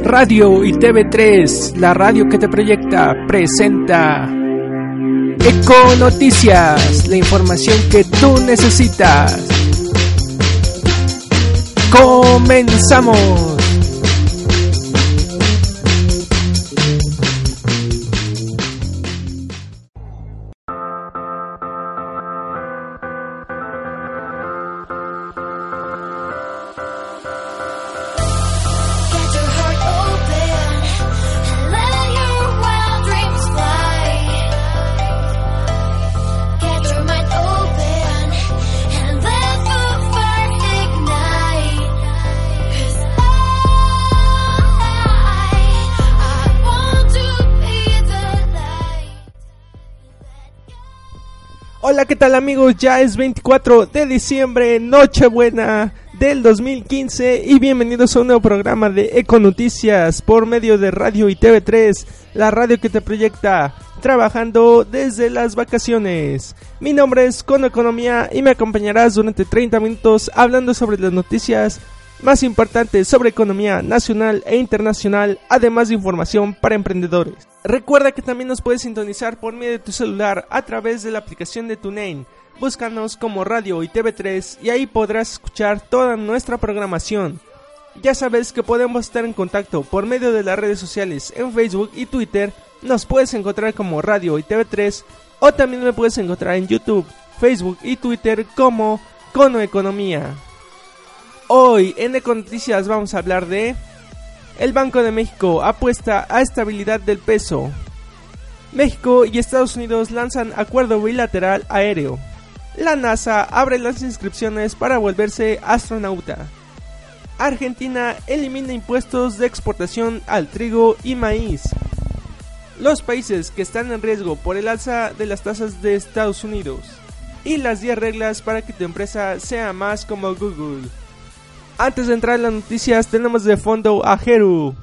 Radio y TV3, la radio que te proyecta, presenta Eco Noticias, la información que tú necesitas. Comenzamos. ¿Qué tal amigos? Ya es 24 de diciembre, Nochebuena del 2015 y bienvenidos a un nuevo programa de Eco Noticias por medio de Radio y TV3, la radio que te proyecta trabajando desde las vacaciones. Mi nombre es Cono Economía y me acompañarás durante 30 minutos hablando sobre las noticias más importantes sobre economía nacional e internacional, además de información para emprendedores. Recuerda que también nos puedes sintonizar por medio de tu celular a través de la aplicación de TuneIn. Búscanos como Radio y TV3 y ahí podrás escuchar toda nuestra programación. Ya sabes que podemos estar en contacto por medio de las redes sociales en Facebook y Twitter. Nos puedes encontrar como Radio y TV3 o también me puedes encontrar en YouTube, Facebook y Twitter como Cono Economía. Hoy en Econoticias vamos a hablar de el Banco de México apuesta a estabilidad del peso. México y Estados Unidos lanzan acuerdo bilateral aéreo. La NASA abre las inscripciones para volverse astronauta. Argentina elimina impuestos de exportación al trigo y maíz. Los países que están en riesgo por el alza de las tasas de Estados Unidos. Y las 10 reglas para que tu empresa sea más como Google. Antes de entrar en las noticias, tenemos de fondo a Heru.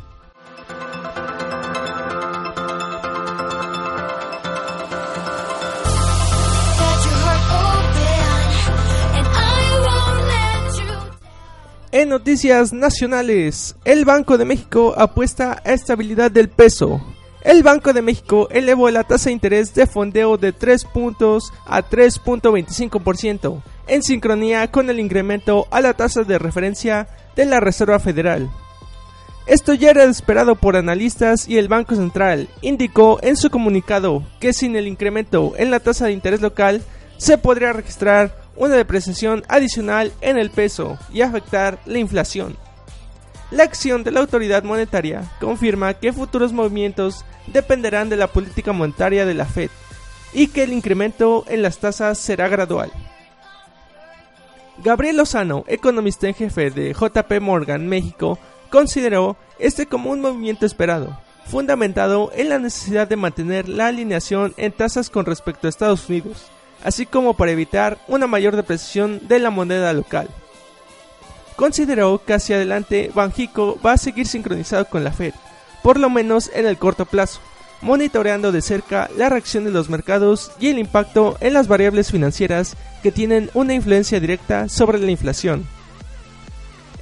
En noticias nacionales, el Banco de México apuesta a estabilidad del peso. El Banco de México elevó la tasa de interés de fondeo de 3 puntos a 3.25%, en sincronía con el incremento a la tasa de referencia de la Reserva Federal. Esto ya era esperado por analistas y el Banco Central indicó en su comunicado que sin el incremento en la tasa de interés local se podría registrar una depreciación adicional en el peso y afectar la inflación. La acción de la autoridad monetaria confirma que futuros movimientos dependerán de la política monetaria de la Fed y que el incremento en las tasas será gradual. Gabriel Lozano, economista en jefe de JP Morgan México, consideró este como un movimiento esperado, fundamentado en la necesidad de mantener la alineación en tasas con respecto a Estados Unidos, así como para evitar una mayor depreciación de la moneda local. Consideró que hacia adelante Banjico va a seguir sincronizado con la Fed, por lo menos en el corto plazo, monitoreando de cerca la reacción de los mercados y el impacto en las variables financieras que tienen una influencia directa sobre la inflación.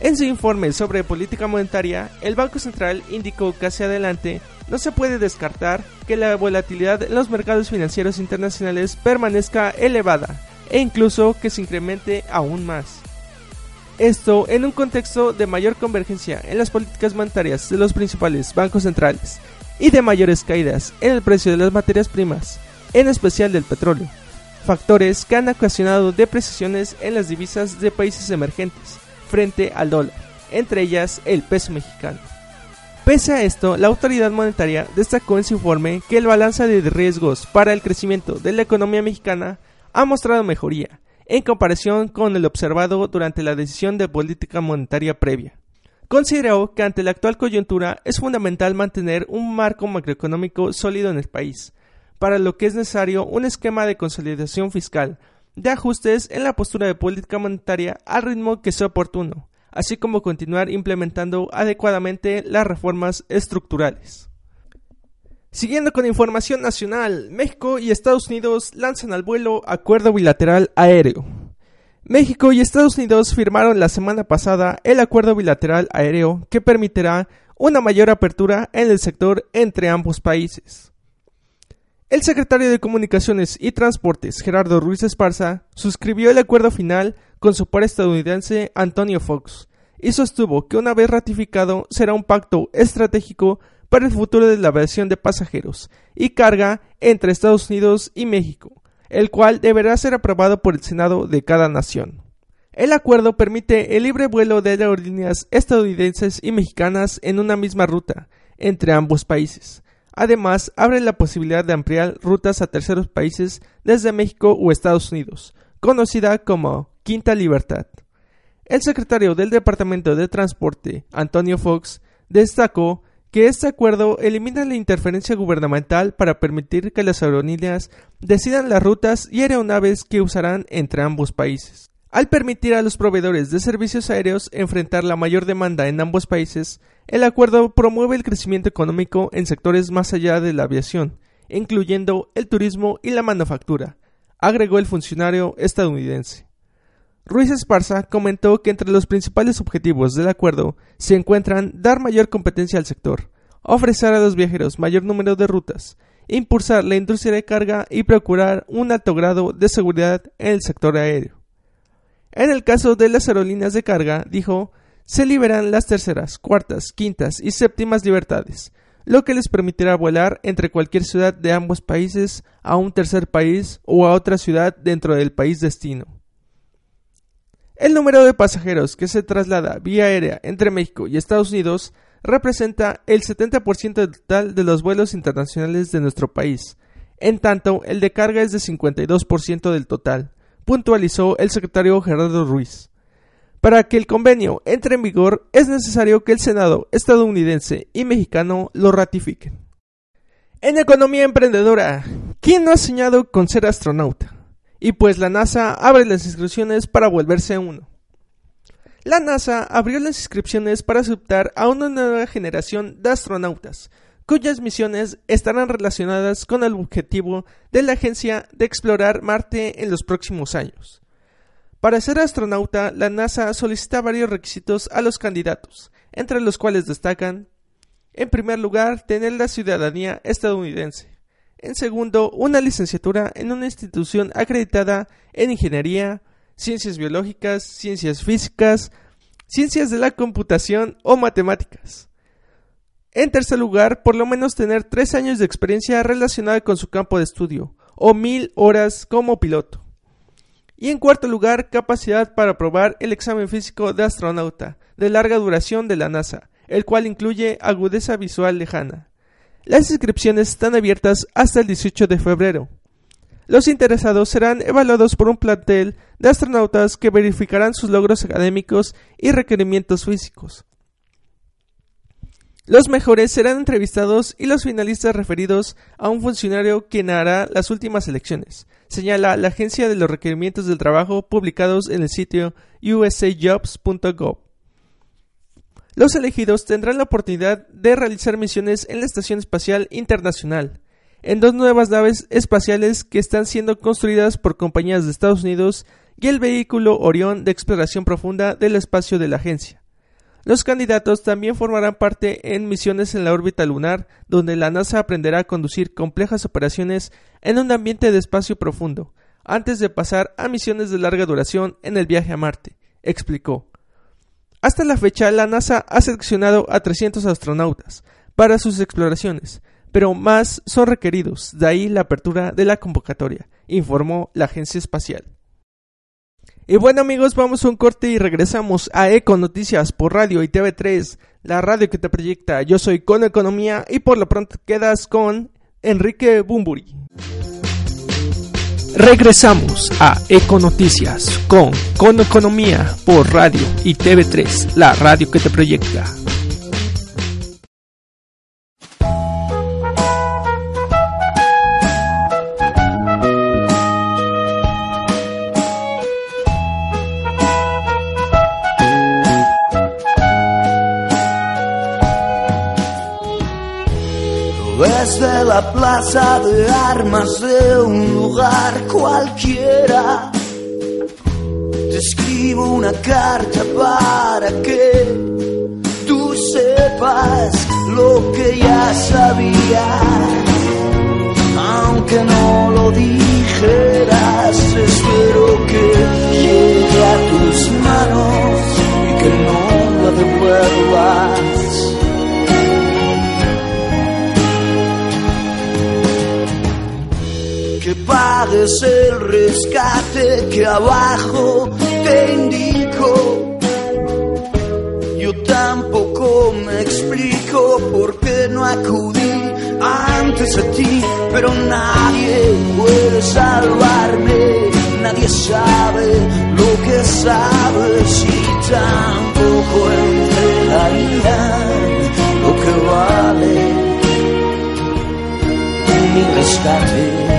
En su informe sobre política monetaria, el Banco Central indicó que hacia adelante no se puede descartar que la volatilidad en los mercados financieros internacionales permanezca elevada e incluso que se incremente aún más. Esto en un contexto de mayor convergencia en las políticas monetarias de los principales bancos centrales y de mayores caídas en el precio de las materias primas, en especial del petróleo, factores que han ocasionado depreciaciones en las divisas de países emergentes frente al dólar, entre ellas el peso mexicano. Pese a esto, la autoridad monetaria destacó en su informe que el balance de riesgos para el crecimiento de la economía mexicana ha mostrado mejoría en comparación con el observado durante la decisión de política monetaria previa consideró que ante la actual coyuntura es fundamental mantener un marco macroeconómico sólido en el país, para lo que es necesario un esquema de consolidación fiscal, de ajustes en la postura de política monetaria al ritmo que sea oportuno, así como continuar implementando adecuadamente las reformas estructurales. Siguiendo con información nacional, México y Estados Unidos lanzan al vuelo acuerdo bilateral aéreo. México y Estados Unidos firmaron la semana pasada el acuerdo bilateral aéreo que permitirá una mayor apertura en el sector entre ambos países. El secretario de Comunicaciones y Transportes, Gerardo Ruiz Esparza, suscribió el acuerdo final con su par estadounidense Antonio Fox y sostuvo que una vez ratificado será un pacto estratégico para el futuro de la aviación de pasajeros y carga entre Estados Unidos y México el cual deberá ser aprobado por el Senado de cada nación. El acuerdo permite el libre vuelo de aerolíneas estadounidenses y mexicanas en una misma ruta entre ambos países. Además, abre la posibilidad de ampliar rutas a terceros países desde México o Estados Unidos, conocida como Quinta Libertad. El secretario del Departamento de Transporte, Antonio Fox, destacó que este acuerdo elimina la interferencia gubernamental para permitir que las aerolíneas decidan las rutas y aeronaves que usarán entre ambos países. Al permitir a los proveedores de servicios aéreos enfrentar la mayor demanda en ambos países, el acuerdo promueve el crecimiento económico en sectores más allá de la aviación, incluyendo el turismo y la manufactura, agregó el funcionario estadounidense. Ruiz Esparza comentó que entre los principales objetivos del acuerdo se encuentran dar mayor competencia al sector, ofrecer a los viajeros mayor número de rutas, impulsar la industria de carga y procurar un alto grado de seguridad en el sector aéreo. En el caso de las aerolíneas de carga, dijo, se liberan las terceras, cuartas, quintas y séptimas libertades, lo que les permitirá volar entre cualquier ciudad de ambos países a un tercer país o a otra ciudad dentro del país destino. El número de pasajeros que se traslada vía aérea entre México y Estados Unidos representa el 70% total de los vuelos internacionales de nuestro país, en tanto el de carga es de 52% del total, puntualizó el secretario Gerardo Ruiz. Para que el convenio entre en vigor es necesario que el Senado estadounidense y mexicano lo ratifiquen. En economía emprendedora, ¿quién no ha soñado con ser astronauta? Y pues la NASA abre las inscripciones para volverse uno. La NASA abrió las inscripciones para aceptar a una nueva generación de astronautas, cuyas misiones estarán relacionadas con el objetivo de la agencia de explorar Marte en los próximos años. Para ser astronauta, la NASA solicita varios requisitos a los candidatos, entre los cuales destacan, en primer lugar, tener la ciudadanía estadounidense. En segundo, una licenciatura en una institución acreditada en ingeniería, ciencias biológicas, ciencias físicas, ciencias de la computación o matemáticas. En tercer lugar, por lo menos tener tres años de experiencia relacionada con su campo de estudio, o mil horas como piloto. Y en cuarto lugar, capacidad para aprobar el examen físico de astronauta, de larga duración de la NASA, el cual incluye agudeza visual lejana. Las inscripciones están abiertas hasta el 18 de febrero. Los interesados serán evaluados por un plantel de astronautas que verificarán sus logros académicos y requerimientos físicos. Los mejores serán entrevistados y los finalistas referidos a un funcionario quien hará las últimas elecciones, señala la Agencia de los Requerimientos del Trabajo publicados en el sitio usajobs.gov. Los elegidos tendrán la oportunidad de realizar misiones en la Estación Espacial Internacional, en dos nuevas naves espaciales que están siendo construidas por compañías de Estados Unidos y el vehículo Orión de exploración profunda del espacio de la agencia. Los candidatos también formarán parte en misiones en la órbita lunar, donde la NASA aprenderá a conducir complejas operaciones en un ambiente de espacio profundo, antes de pasar a misiones de larga duración en el viaje a Marte, explicó. Hasta la fecha, la NASA ha seleccionado a 300 astronautas para sus exploraciones, pero más son requeridos, de ahí la apertura de la convocatoria, informó la agencia espacial. Y bueno amigos, vamos a un corte y regresamos a Eco Noticias por Radio y TV3, la radio que te proyecta. Yo soy Con Economía y por lo pronto quedas con Enrique Bumburi. Regresamos a Econoticias con Con Economía por Radio y TV3, la radio que te proyecta. Desde la plaza de armas de un lugar cualquiera, te escribo una carta para que tú sepas lo que ya sabías. Aunque no lo dijeras, espero que llegue a tus manos y que no la devuelvas. Pagues el rescate que abajo te indico. Yo tampoco me explico por qué no acudí antes a ti, pero nadie puede salvarme, nadie sabe lo que sabes y tampoco entregaría lo que vale mi rescate.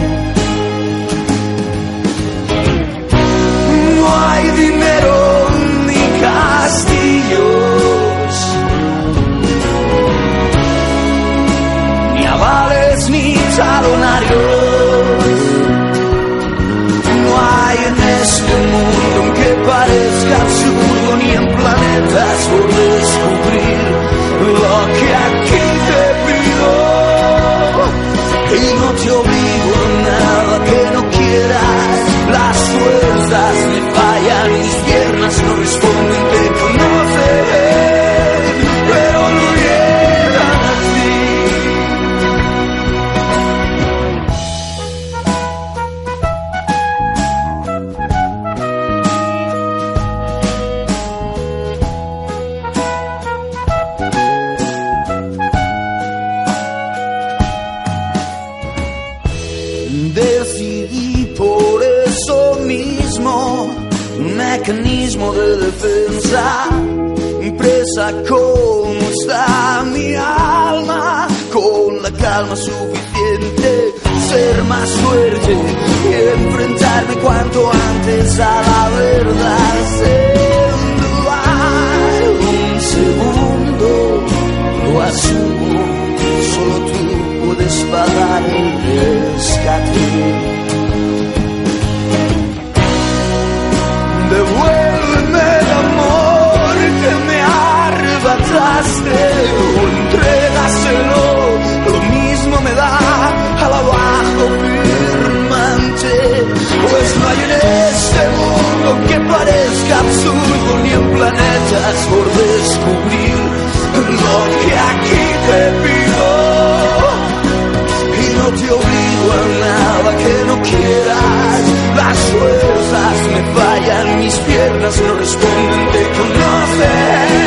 Planetas por cuanto antes a la verdad. Sin dudar un segundo, lo asumo, solo tú puedes pagar el rescate. Devuélveme el amor que me arrebataste que parezca absurdo ni en planetas por descubrir lo que aquí te pido y no te obligo a nada que no quieras. Las fuerzas me fallan, mis piernas no responden, te conocen,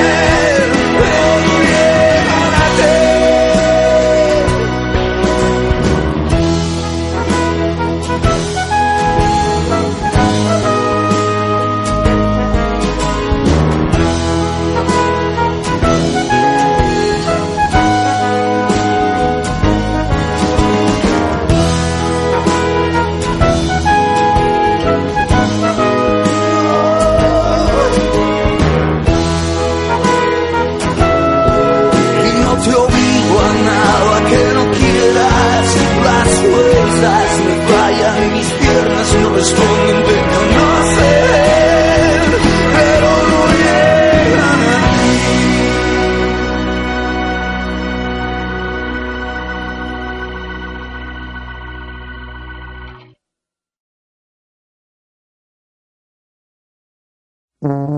Mm-hmm.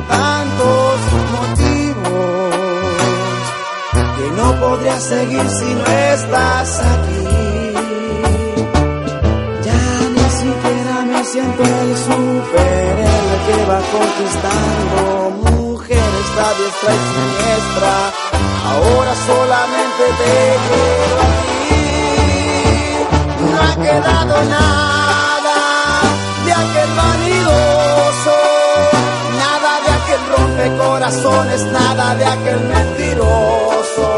Tantos motivos que no podría seguir si no estás aquí. Ya ni siquiera me siento el superhéroe que va conquistando mujeres a diestra y siniestra. Ahora solamente te quiero aquí. No ha quedado nada rompecorazones, nada de aquel mentiroso.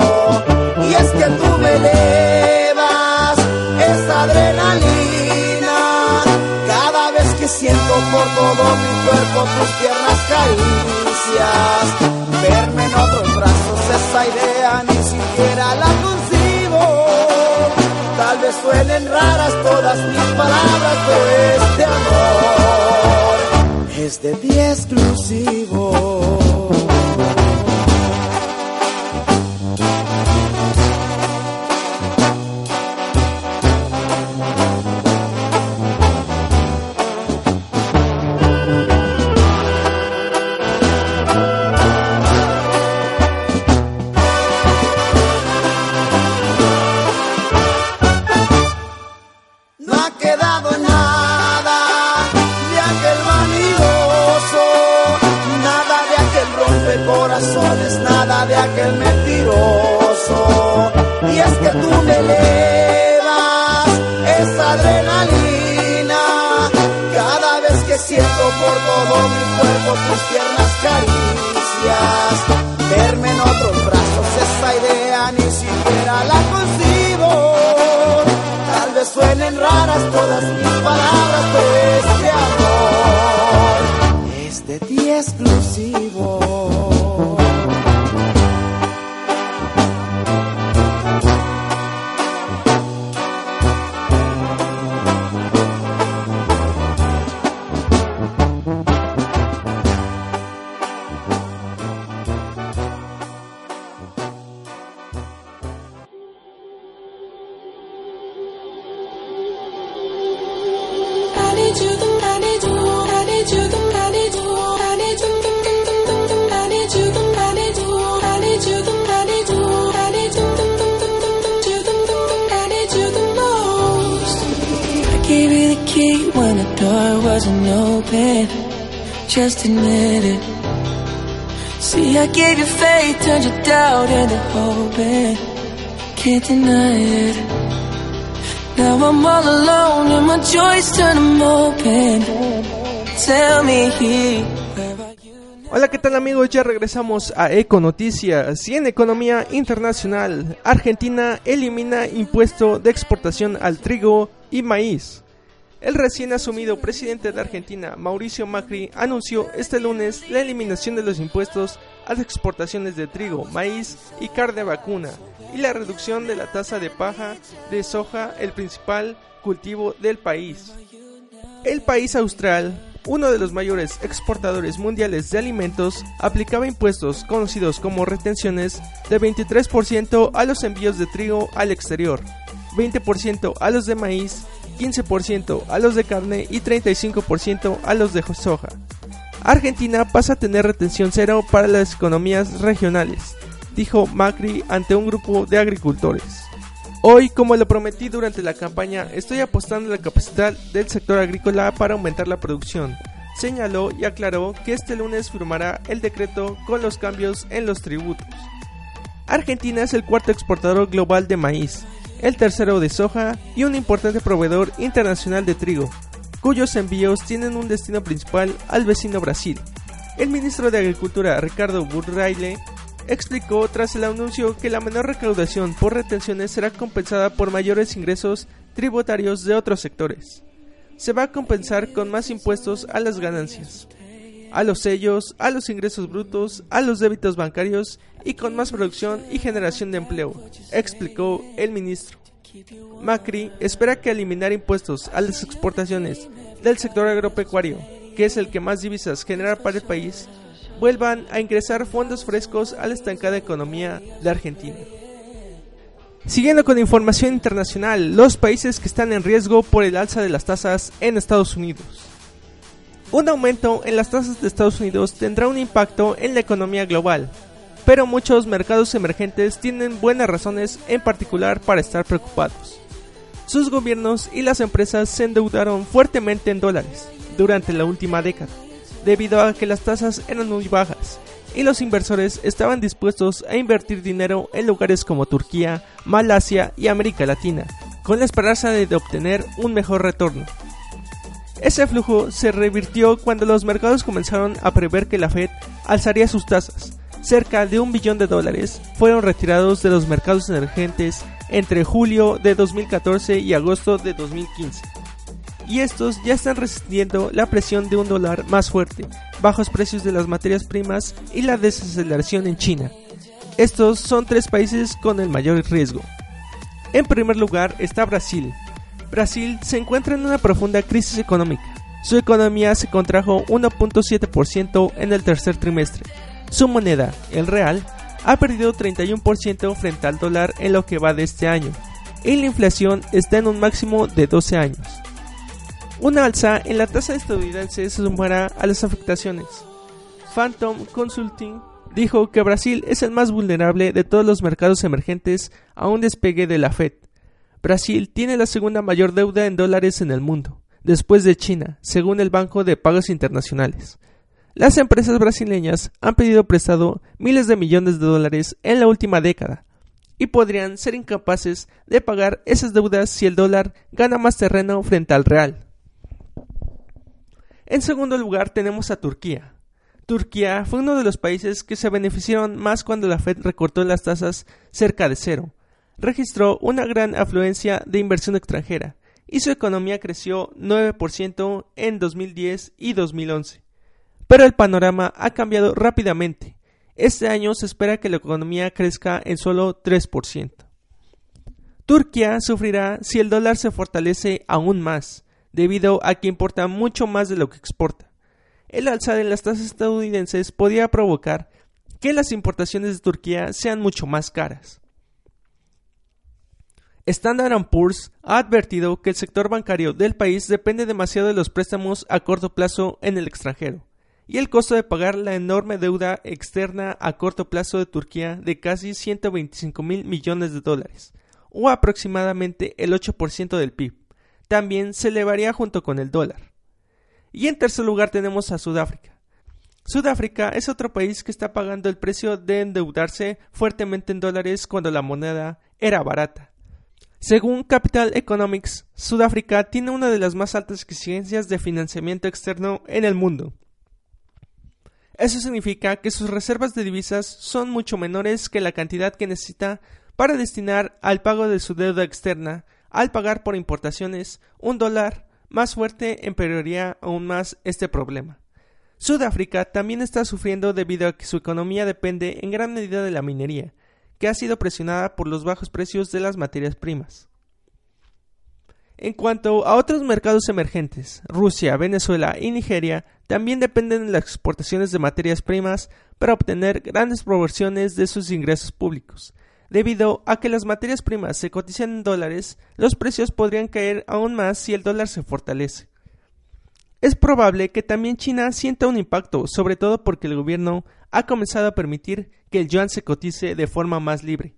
Y es que tú me elevas esa adrenalina cada vez que siento por todo mi cuerpo tus tiernas caricias. Verme en otros brazos, esa idea ni siquiera la concibo. Tal vez suenen raras todas mis palabras, pero este amor es de ti exclusivo. De ti exclusivo. Just admit it. See, I gave you faith, turned your doubt into hope. and Can't deny it. Now I'm all alone and my joys turn them open. Tell me, where are you? Hola, ¿qué tal amigos? Ya regresamos a Eco Noticias y en economía internacional. Argentina elimina impuesto de exportación al trigo y maíz. El recién asumido presidente de Argentina, Mauricio Macri, anunció este lunes la eliminación de los impuestos a las exportaciones de trigo, maíz y carne vacuna y la reducción de la tasa de paja de soja, el principal cultivo del país. El país austral, uno de los mayores exportadores mundiales de alimentos, aplicaba impuestos conocidos como retenciones de 23% a los envíos de trigo al exterior, 20% a los de maíz, 15% a los de carne y 35% a los de soja. Argentina pasa a tener retención cero para las economías regionales, dijo Macri ante un grupo de agricultores. Hoy, como lo prometí durante la campaña, estoy apostando en la capacidad del sector agrícola para aumentar la producción. Señaló y aclaró que este lunes firmará el decreto con los cambios en los tributos. Argentina es el cuarto exportador global de maíz, el tercero de soja y un importante proveedor internacional de trigo, cuyos envíos tienen un destino principal al vecino Brasil. El ministro de Agricultura Ricardo Burraile explicó tras el anuncio que la menor recaudación por retenciones será compensada por mayores ingresos tributarios de otros sectores. Se va a compensar con más impuestos a las ganancias. A los sellos, a los ingresos brutos, a los débitos bancarios y con más producción y generación de empleo, explicó el ministro. Macri espera que eliminar impuestos a las exportaciones del sector agropecuario, que es el que más divisas genera para el país, vuelvan a ingresar fondos frescos a la estancada economía de Argentina. Siguiendo con información internacional, los países que están en riesgo por el alza de las tasas en Estados Unidos. Un aumento en las tasas de Estados Unidos tendrá un impacto en la economía global, pero muchos mercados emergentes tienen buenas razones en particular para estar preocupados. Sus gobiernos y las empresas se endeudaron fuertemente en dólares durante la última década, debido a que las tasas eran muy bajas y los inversores estaban dispuestos a invertir dinero en lugares como Turquía, Malasia y América Latina, con la esperanza de obtener un mejor retorno. Ese flujo se revirtió cuando los mercados comenzaron a prever que la Fed alzaría sus tasas. Cerca de un billón de dólares fueron retirados de los mercados emergentes entre julio de 2014 y agosto de 2015 y estos ya están resistiendo la presión de un dólar más fuerte, bajos precios de las materias primas y la desaceleración en China. Estos son tres países con el mayor riesgo. En primer lugar está Brasil. Brasil se encuentra en una profunda crisis económica. Su economía se contrajo 1.7% en el tercer trimestre. Su moneda, el real, ha perdido 31% frente al dólar en lo que va de este año, y la inflación está en un máximo de 12 años. Una alza en la tasa estadounidense se sumará a las afectaciones. Phantom Consulting dijo que Brasil es el más vulnerable de todos los mercados emergentes a un despegue de la Fed. Brasil tiene la segunda mayor deuda en dólares en el mundo, después de China, según el Banco de Pagos Internacionales. Las empresas brasileñas han pedido prestado miles de millones de dólares en la última década y podrían ser incapaces de pagar esas deudas si el dólar gana más terreno frente al real. En segundo lugar tenemos a Turquía. Turquía fue uno de los países que se beneficiaron más cuando la Fed recortó las tasas cerca de cero. Registró una gran afluencia de inversión extranjera y su economía creció 9% en 2010 y 2011. Pero el panorama ha cambiado rápidamente. Este año se espera que la economía crezca en solo 3%. Turquía sufrirá si el dólar se fortalece aún más, debido a que importa mucho más de lo que exporta. El alza de las tasas estadounidenses podría provocar que las importaciones de Turquía sean mucho más caras. Standard Poor's ha advertido que el sector bancario del país depende demasiado de los préstamos a corto plazo en el extranjero, y el costo de pagar la enorme deuda externa a corto plazo de Turquía de casi 125 mil millones de dólares, o aproximadamente el 8% del PIB también se elevaría junto con el dólar. Y en tercer lugar tenemos a Sudáfrica. Sudáfrica es otro país que está pagando el precio de endeudarse fuertemente en dólares cuando la moneda era barata. Según Capital Economics, Sudáfrica tiene una de las más altas exigencias de financiamiento externo en el mundo. Eso significa que sus reservas de divisas son mucho menores que la cantidad que necesita para destinar al pago de su deuda externa al pagar por importaciones un dólar más fuerte empeoraría aún más este problema. Sudáfrica también está sufriendo debido a que su economía depende en gran medida de la minería, que ha sido presionada por los bajos precios de las materias primas. En cuanto a otros mercados emergentes, Rusia, Venezuela y Nigeria también dependen de las exportaciones de materias primas para obtener grandes proporciones de sus ingresos públicos, Debido a que las materias primas se cotizan en dólares, los precios podrían caer aún más si el dólar se fortalece. Es probable que también China sienta un impacto, sobre todo porque el gobierno ha comenzado a permitir que el yuan se cotice de forma más libre.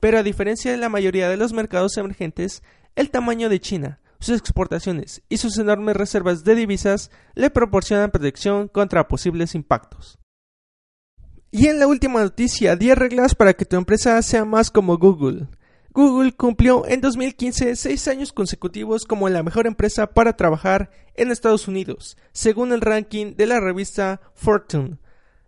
Pero a diferencia de la mayoría de los mercados emergentes, el tamaño de China, sus exportaciones y sus enormes reservas de divisas le proporcionan protección contra posibles impactos. Y en la última noticia, 10 reglas para que tu empresa sea más como Google. Google cumplió en 2015 seis años consecutivos como la mejor empresa para trabajar en Estados Unidos, según el ranking de la revista Fortune.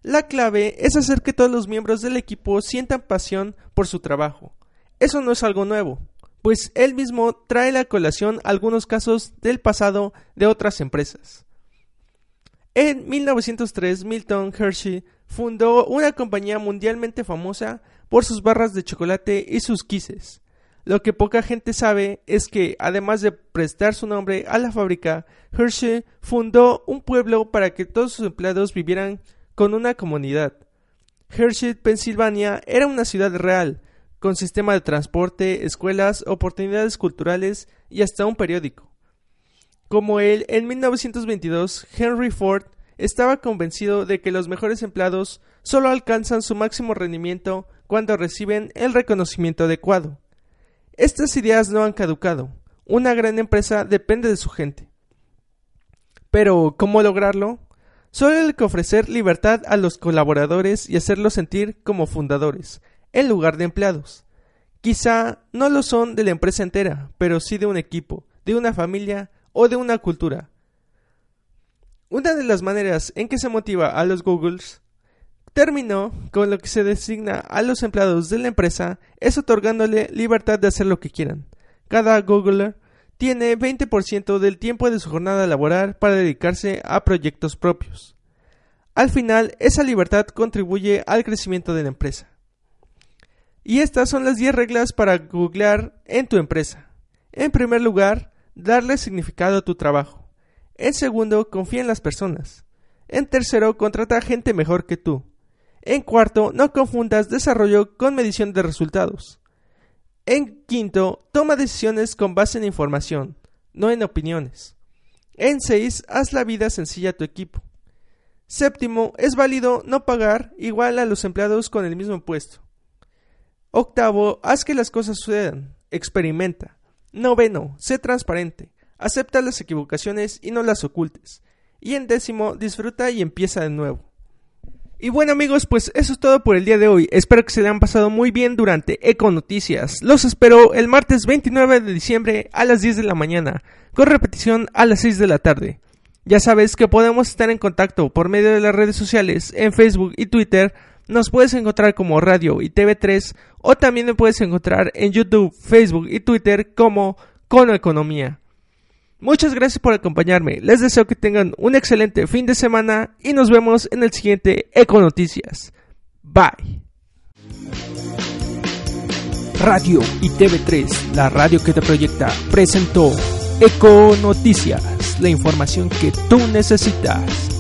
La clave es hacer que todos los miembros del equipo sientan pasión por su trabajo. Eso no es algo nuevo, pues él mismo trae la colación algunos casos del pasado de otras empresas. En 1903, Milton Hershey fundó una compañía mundialmente famosa por sus barras de chocolate y sus quises. Lo que poca gente sabe es que, además de prestar su nombre a la fábrica, Hershey fundó un pueblo para que todos sus empleados vivieran con una comunidad. Hershey, Pensilvania, era una ciudad real, con sistema de transporte, escuelas, oportunidades culturales y hasta un periódico. Como él, en 1922, Henry Ford estaba convencido de que los mejores empleados solo alcanzan su máximo rendimiento cuando reciben el reconocimiento adecuado. Estas ideas no han caducado. Una gran empresa depende de su gente. Pero, ¿cómo lograrlo? Solo hay que ofrecer libertad a los colaboradores y hacerlos sentir como fundadores, en lugar de empleados. Quizá no lo son de la empresa entera, pero sí de un equipo, de una familia o de una cultura. Una de las maneras en que se motiva a los Googles terminó con lo que se designa a los empleados de la empresa es otorgándole libertad de hacer lo que quieran. Cada Googler tiene 20% del tiempo de su jornada laboral para dedicarse a proyectos propios. Al final, esa libertad contribuye al crecimiento de la empresa. Y estas son las 10 reglas para googlear en tu empresa. En primer lugar, darle significado a tu trabajo. En segundo, confía en las personas. En tercero, contrata gente mejor que tú. En cuarto, no confundas desarrollo con medición de resultados. En quinto, toma decisiones con base en información, no en opiniones. En seis, haz la vida sencilla a tu equipo. Séptimo, es válido no pagar igual a los empleados con el mismo puesto. Octavo, haz que las cosas sucedan. Experimenta. Noveno, sé transparente. Acepta las equivocaciones y no las ocultes. Y en décimo, disfruta y empieza de nuevo. Y bueno amigos, pues eso es todo por el día de hoy. Espero que se le han pasado muy bien durante Eco Noticias. Los espero el martes 29 de diciembre a las 10 de la mañana, con repetición a las 6 de la tarde. Ya sabes que podemos estar en contacto por medio de las redes sociales en Facebook y Twitter. Nos puedes encontrar como Radio y TV3 o también me puedes encontrar en YouTube, Facebook y Twitter como Cono Economía. Muchas gracias por acompañarme. Les deseo que tengan un excelente fin de semana y nos vemos en el siguiente Eco Noticias. Bye. Radio y TV3, la radio que te proyecta, presentó Eco Noticias, la información que tú necesitas.